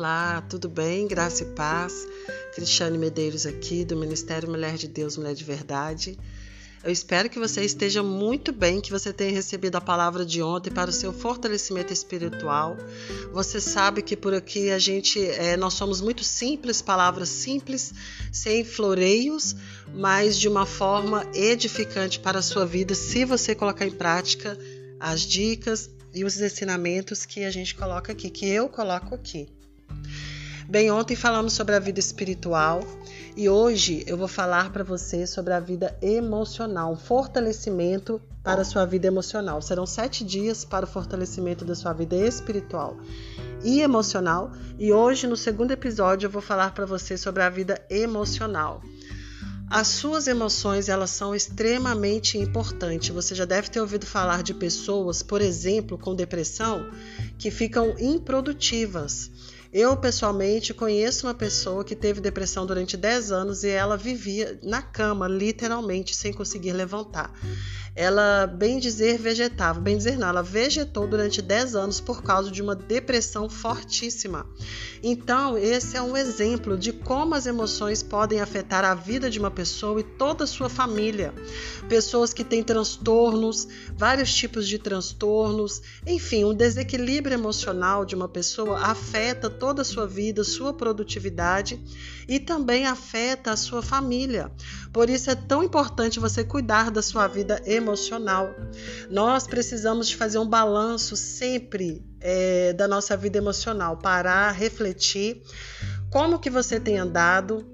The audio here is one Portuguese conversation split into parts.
Olá, tudo bem? Graça e paz. Cristiane Medeiros aqui do Ministério Mulher de Deus, Mulher de Verdade. Eu espero que você esteja muito bem, que você tenha recebido a palavra de ontem para o seu fortalecimento espiritual. Você sabe que por aqui a gente, é, nós somos muito simples, palavras simples, sem floreios, mas de uma forma edificante para a sua vida, se você colocar em prática as dicas e os ensinamentos que a gente coloca aqui, que eu coloco aqui. Bem, ontem falamos sobre a vida espiritual e hoje eu vou falar para você sobre a vida emocional, um fortalecimento para a sua vida emocional. Serão sete dias para o fortalecimento da sua vida espiritual e emocional. E hoje, no segundo episódio, eu vou falar para você sobre a vida emocional. As suas emoções, elas são extremamente importantes. Você já deve ter ouvido falar de pessoas, por exemplo, com depressão, que ficam improdutivas. Eu, pessoalmente, conheço uma pessoa que teve depressão durante 10 anos e ela vivia na cama, literalmente, sem conseguir levantar. Ela, bem dizer, vegetava. Bem dizer, não, ela vegetou durante 10 anos por causa de uma depressão fortíssima. Então, esse é um exemplo de como as emoções podem afetar a vida de uma pessoa e toda a sua família. Pessoas que têm transtornos, vários tipos de transtornos, enfim, um desequilíbrio emocional de uma pessoa afeta toda a sua vida, sua produtividade e também afeta a sua família. Por isso é tão importante você cuidar da sua vida emocional. Nós precisamos de fazer um balanço sempre é, da nossa vida emocional, parar, refletir como que você tem andado,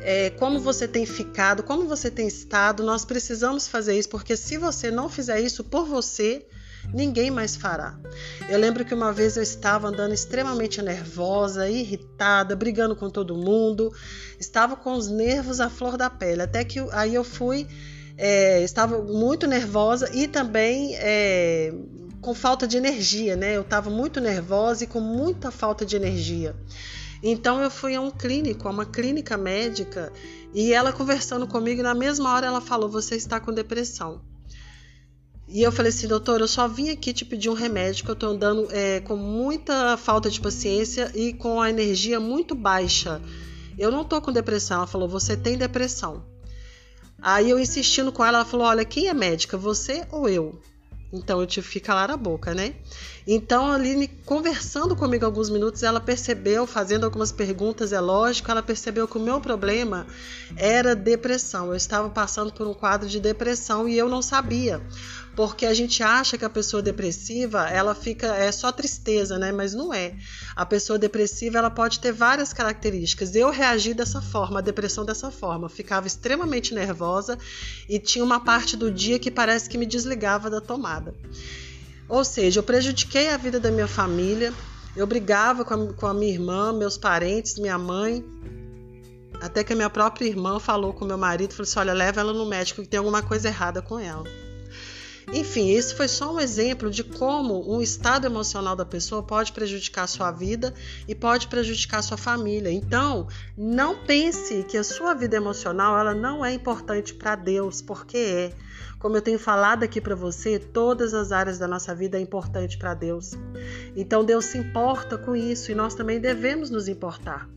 é, como você tem ficado, como você tem estado. Nós precisamos fazer isso, porque se você não fizer isso por você, ninguém mais fará. Eu lembro que uma vez eu estava andando extremamente nervosa, irritada, brigando com todo mundo, estava com os nervos à flor da pele, até que aí eu fui, é, estava muito nervosa e também é, com falta de energia, né? Eu estava muito nervosa e com muita falta de energia. Então eu fui a um clínico, a uma clínica médica, e ela conversando comigo, na mesma hora ela falou: Você está com depressão. E eu falei assim, doutor, eu só vim aqui te pedir um remédio que eu tô andando é, com muita falta de paciência e com a energia muito baixa. Eu não tô com depressão. Ela falou, você tem depressão. Aí eu insistindo com ela, ela falou, olha, quem é médica, você ou eu? Então eu tive que calar a boca, né? Então, ali conversando comigo alguns minutos, ela percebeu, fazendo algumas perguntas, é lógico, ela percebeu que o meu problema era depressão. Eu estava passando por um quadro de depressão e eu não sabia porque a gente acha que a pessoa depressiva ela fica é só tristeza, né? Mas não é. A pessoa depressiva ela pode ter várias características. Eu reagi dessa forma, a depressão dessa forma, ficava extremamente nervosa e tinha uma parte do dia que parece que me desligava da tomada. Ou seja, eu prejudiquei a vida da minha família, eu brigava com a, com a minha irmã, meus parentes, minha mãe, até que a minha própria irmã falou com meu marido, falou assim: "Olha, leva ela no médico que tem alguma coisa errada com ela". Enfim, esse foi só um exemplo de como um estado emocional da pessoa pode prejudicar sua vida e pode prejudicar sua família. Então, não pense que a sua vida emocional ela não é importante para Deus, porque é. Como eu tenho falado aqui para você, todas as áreas da nossa vida é importante para Deus. Então Deus se importa com isso e nós também devemos nos importar.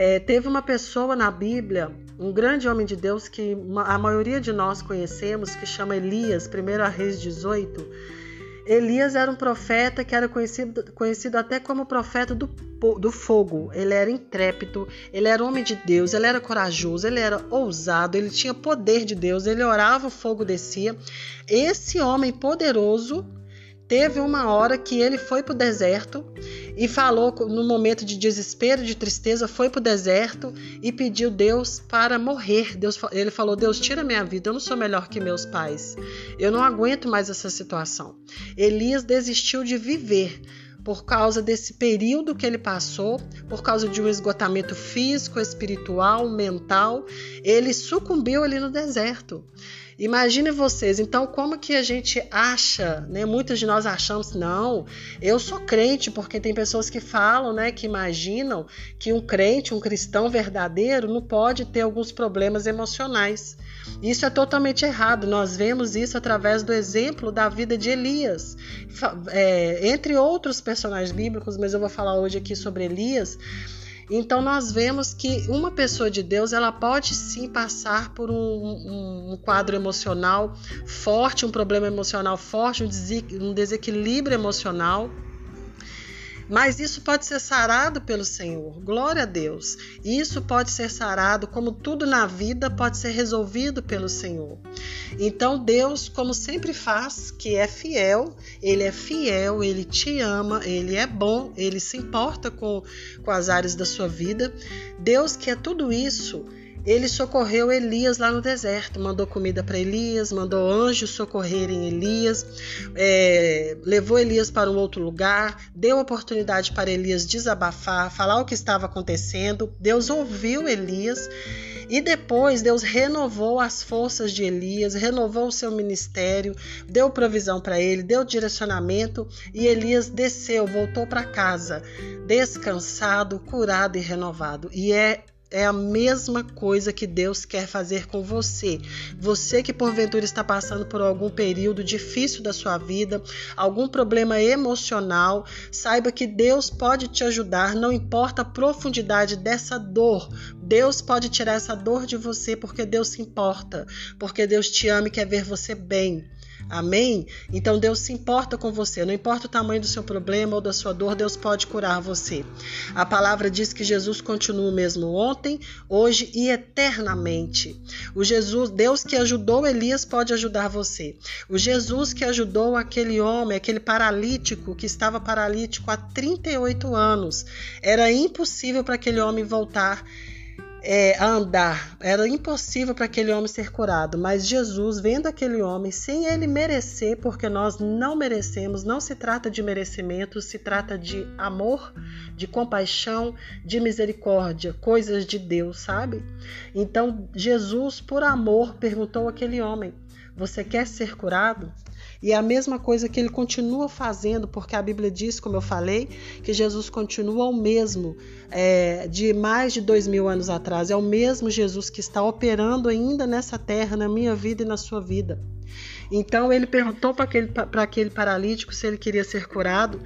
É, teve uma pessoa na Bíblia, um grande homem de Deus que a maioria de nós conhecemos, que chama Elias, 1 Reis 18. Elias era um profeta que era conhecido, conhecido até como profeta do, do fogo. Ele era intrépido, ele era homem de Deus, ele era corajoso, ele era ousado, ele tinha poder de Deus, ele orava, o fogo descia. Esse homem poderoso teve uma hora que ele foi para o deserto e falou no momento de desespero, de tristeza, foi para o deserto e pediu Deus para morrer. Deus, ele falou: Deus, tira minha vida, eu não sou melhor que meus pais, eu não aguento mais essa situação. Elias desistiu de viver por causa desse período que ele passou, por causa de um esgotamento físico, espiritual, mental, ele sucumbiu ali no deserto. Imagine vocês, então como que a gente acha, né? Muitos de nós achamos, não, eu sou crente, porque tem pessoas que falam, né, que imaginam que um crente, um cristão verdadeiro não pode ter alguns problemas emocionais. Isso é totalmente errado. Nós vemos isso através do exemplo da vida de Elias. É, entre outros personagens bíblicos, mas eu vou falar hoje aqui sobre Elias. Então nós vemos que uma pessoa de Deus ela pode sim passar por um, um, um quadro emocional forte, um problema emocional forte, um desequilíbrio emocional mas isso pode ser sarado pelo Senhor. Glória a Deus. Isso pode ser sarado, como tudo na vida pode ser resolvido pelo Senhor. Então Deus, como sempre faz, que é fiel, ele é fiel, ele te ama, ele é bom, ele se importa com, com as áreas da sua vida. Deus que é tudo isso, ele socorreu Elias lá no deserto, mandou comida para Elias, mandou anjos socorrerem Elias, é, levou Elias para um outro lugar, deu oportunidade para Elias desabafar, falar o que estava acontecendo. Deus ouviu Elias e depois Deus renovou as forças de Elias, renovou o seu ministério, deu provisão para ele, deu direcionamento e Elias desceu, voltou para casa, descansado, curado e renovado. E é é a mesma coisa que Deus quer fazer com você. Você que porventura está passando por algum período difícil da sua vida, algum problema emocional, saiba que Deus pode te ajudar, não importa a profundidade dessa dor. Deus pode tirar essa dor de você porque Deus se importa, porque Deus te ama e quer ver você bem. Amém? Então Deus se importa com você. Não importa o tamanho do seu problema ou da sua dor, Deus pode curar você. A palavra diz que Jesus continua o mesmo ontem, hoje e eternamente. O Jesus, Deus que ajudou Elias pode ajudar você. O Jesus que ajudou aquele homem, aquele paralítico que estava paralítico há 38 anos. Era impossível para aquele homem voltar é, andar. Era impossível para aquele homem ser curado, mas Jesus, vendo aquele homem sem ele merecer, porque nós não merecemos, não se trata de merecimento, se trata de amor, de compaixão, de misericórdia, coisas de Deus, sabe? Então, Jesus, por amor, perguntou àquele homem: Você quer ser curado? E é a mesma coisa que ele continua fazendo, porque a Bíblia diz, como eu falei, que Jesus continua o mesmo é, de mais de dois mil anos atrás. É o mesmo Jesus que está operando ainda nessa terra, na minha vida e na sua vida. Então ele perguntou para aquele, aquele paralítico se ele queria ser curado.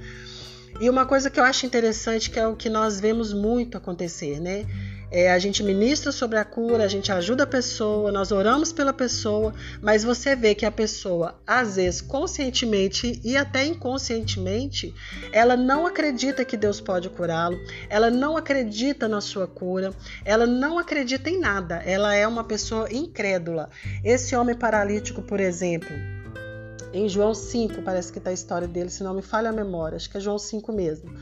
E uma coisa que eu acho interessante que é o que nós vemos muito acontecer, né? É, a gente ministra sobre a cura, a gente ajuda a pessoa, nós oramos pela pessoa, mas você vê que a pessoa, às vezes, conscientemente e até inconscientemente, ela não acredita que Deus pode curá-lo, ela não acredita na sua cura, ela não acredita em nada, ela é uma pessoa incrédula. Esse homem paralítico, por exemplo, em João 5, parece que está a história dele, se não me falha a memória, acho que é João 5 mesmo.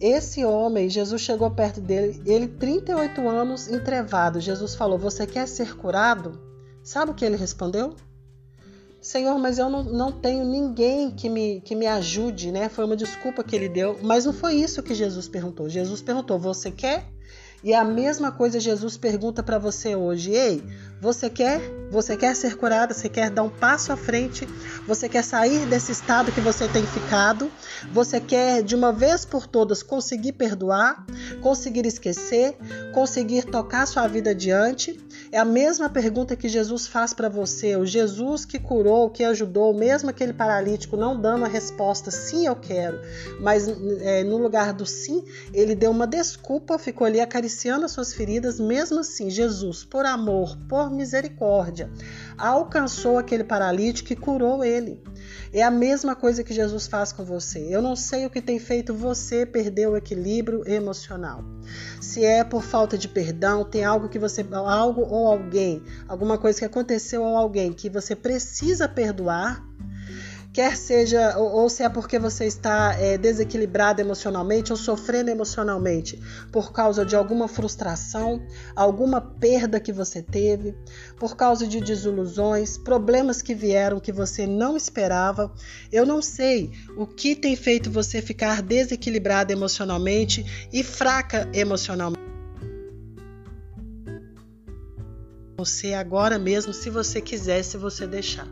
Esse homem, Jesus chegou perto dele, ele 38 anos entrevado. Jesus falou: Você quer ser curado? Sabe o que ele respondeu? Senhor, mas eu não, não tenho ninguém que me, que me ajude, né? Foi uma desculpa que ele deu, mas não foi isso que Jesus perguntou. Jesus perguntou: Você quer? E a mesma coisa Jesus pergunta para você hoje: Ei, você quer? Você quer ser curada? Você quer dar um passo à frente? Você quer sair desse estado que você tem ficado? Você quer de uma vez por todas conseguir perdoar, conseguir esquecer, conseguir tocar sua vida adiante? É a mesma pergunta que Jesus faz para você. O Jesus que curou, que ajudou, mesmo aquele paralítico não dando a resposta sim, eu quero, mas é, no lugar do sim, ele deu uma desculpa, ficou ali acariciando as suas feridas. Mesmo assim, Jesus, por amor, por misericórdia, alcançou aquele paralítico e curou ele. É a mesma coisa que Jesus faz com você. Eu não sei o que tem feito você perder o equilíbrio emocional. Se é por falta de perdão, tem algo que você algo ou alguém, alguma coisa que aconteceu ou alguém que você precisa perdoar quer seja, ou, ou se é porque você está é, desequilibrado emocionalmente ou sofrendo emocionalmente por causa de alguma frustração, alguma perda que você teve, por causa de desilusões, problemas que vieram que você não esperava. Eu não sei o que tem feito você ficar desequilibrado emocionalmente e fraca emocionalmente. você agora mesmo, se você quiser, se você deixar.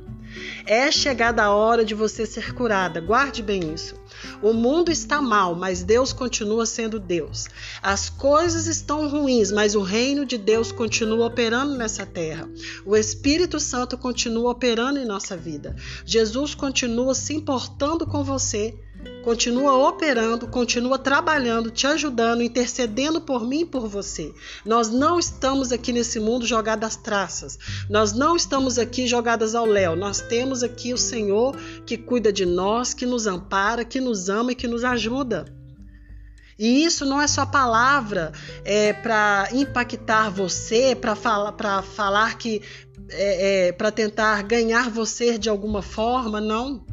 É chegada a hora de você ser curada. Guarde bem isso. O mundo está mal, mas Deus continua sendo Deus. As coisas estão ruins, mas o reino de Deus continua operando nessa terra. O Espírito Santo continua operando em nossa vida. Jesus continua se importando com você continua operando, continua trabalhando, te ajudando, intercedendo por mim e por você. Nós não estamos aqui nesse mundo jogadas traças. Nós não estamos aqui jogadas ao léu. Nós temos aqui o Senhor que cuida de nós, que nos ampara, que nos ama e que nos ajuda. E isso não é só palavra é, para impactar você, para falar, falar que é, é, para tentar ganhar você de alguma forma, não.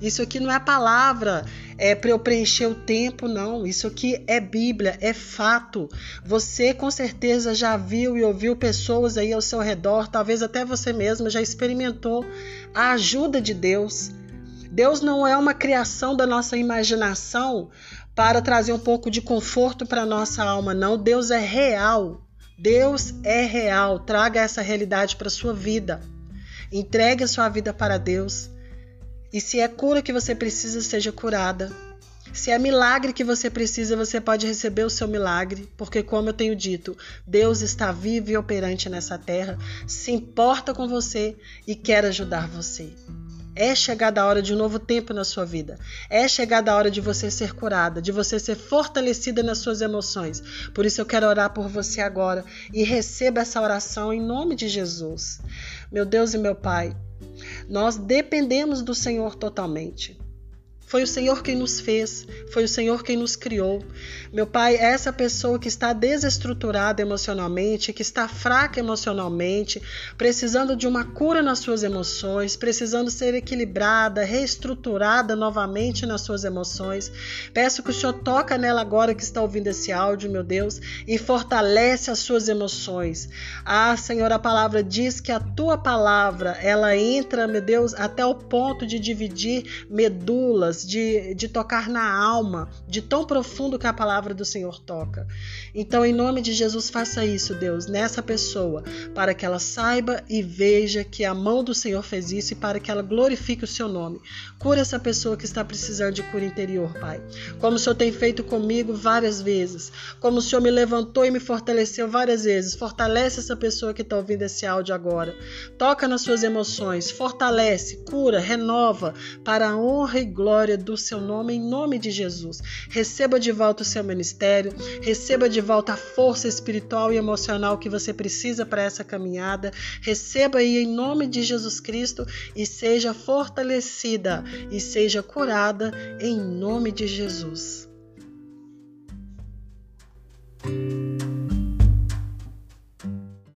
Isso aqui não é palavra é para eu preencher o tempo, não. Isso aqui é Bíblia, é fato. Você com certeza já viu e ouviu pessoas aí ao seu redor, talvez até você mesmo já experimentou a ajuda de Deus. Deus não é uma criação da nossa imaginação para trazer um pouco de conforto para nossa alma, não. Deus é real. Deus é real. Traga essa realidade para sua vida. Entregue a sua vida para Deus. E se é cura que você precisa, seja curada. Se é milagre que você precisa, você pode receber o seu milagre, porque, como eu tenho dito, Deus está vivo e operante nessa terra, se importa com você e quer ajudar você. É chegada a hora de um novo tempo na sua vida. É chegada a hora de você ser curada, de você ser fortalecida nas suas emoções. Por isso eu quero orar por você agora e receba essa oração em nome de Jesus. Meu Deus e meu Pai, nós dependemos do Senhor totalmente. Foi o Senhor quem nos fez, foi o Senhor quem nos criou. Meu Pai, essa pessoa que está desestruturada emocionalmente, que está fraca emocionalmente, precisando de uma cura nas suas emoções, precisando ser equilibrada, reestruturada novamente nas suas emoções. Peço que o Senhor toca nela agora que está ouvindo esse áudio, meu Deus, e fortalece as suas emoções. Ah, Senhor, a palavra diz que a tua palavra, ela entra, meu Deus, até o ponto de dividir medulas de, de tocar na alma, de tão profundo que a palavra do Senhor toca. Então, em nome de Jesus, faça isso, Deus, nessa pessoa, para que ela saiba e veja que a mão do Senhor fez isso e para que ela glorifique o seu nome. Cura essa pessoa que está precisando de cura interior, Pai. Como o Senhor tem feito comigo várias vezes, como o Senhor me levantou e me fortaleceu várias vezes. Fortalece essa pessoa que está ouvindo esse áudio agora. Toca nas suas emoções, fortalece, cura, renova para a honra e glória glória do seu nome, em nome de Jesus. Receba de volta o seu ministério, receba de volta a força espiritual e emocional que você precisa para essa caminhada. Receba aí em nome de Jesus Cristo e seja fortalecida e seja curada em nome de Jesus.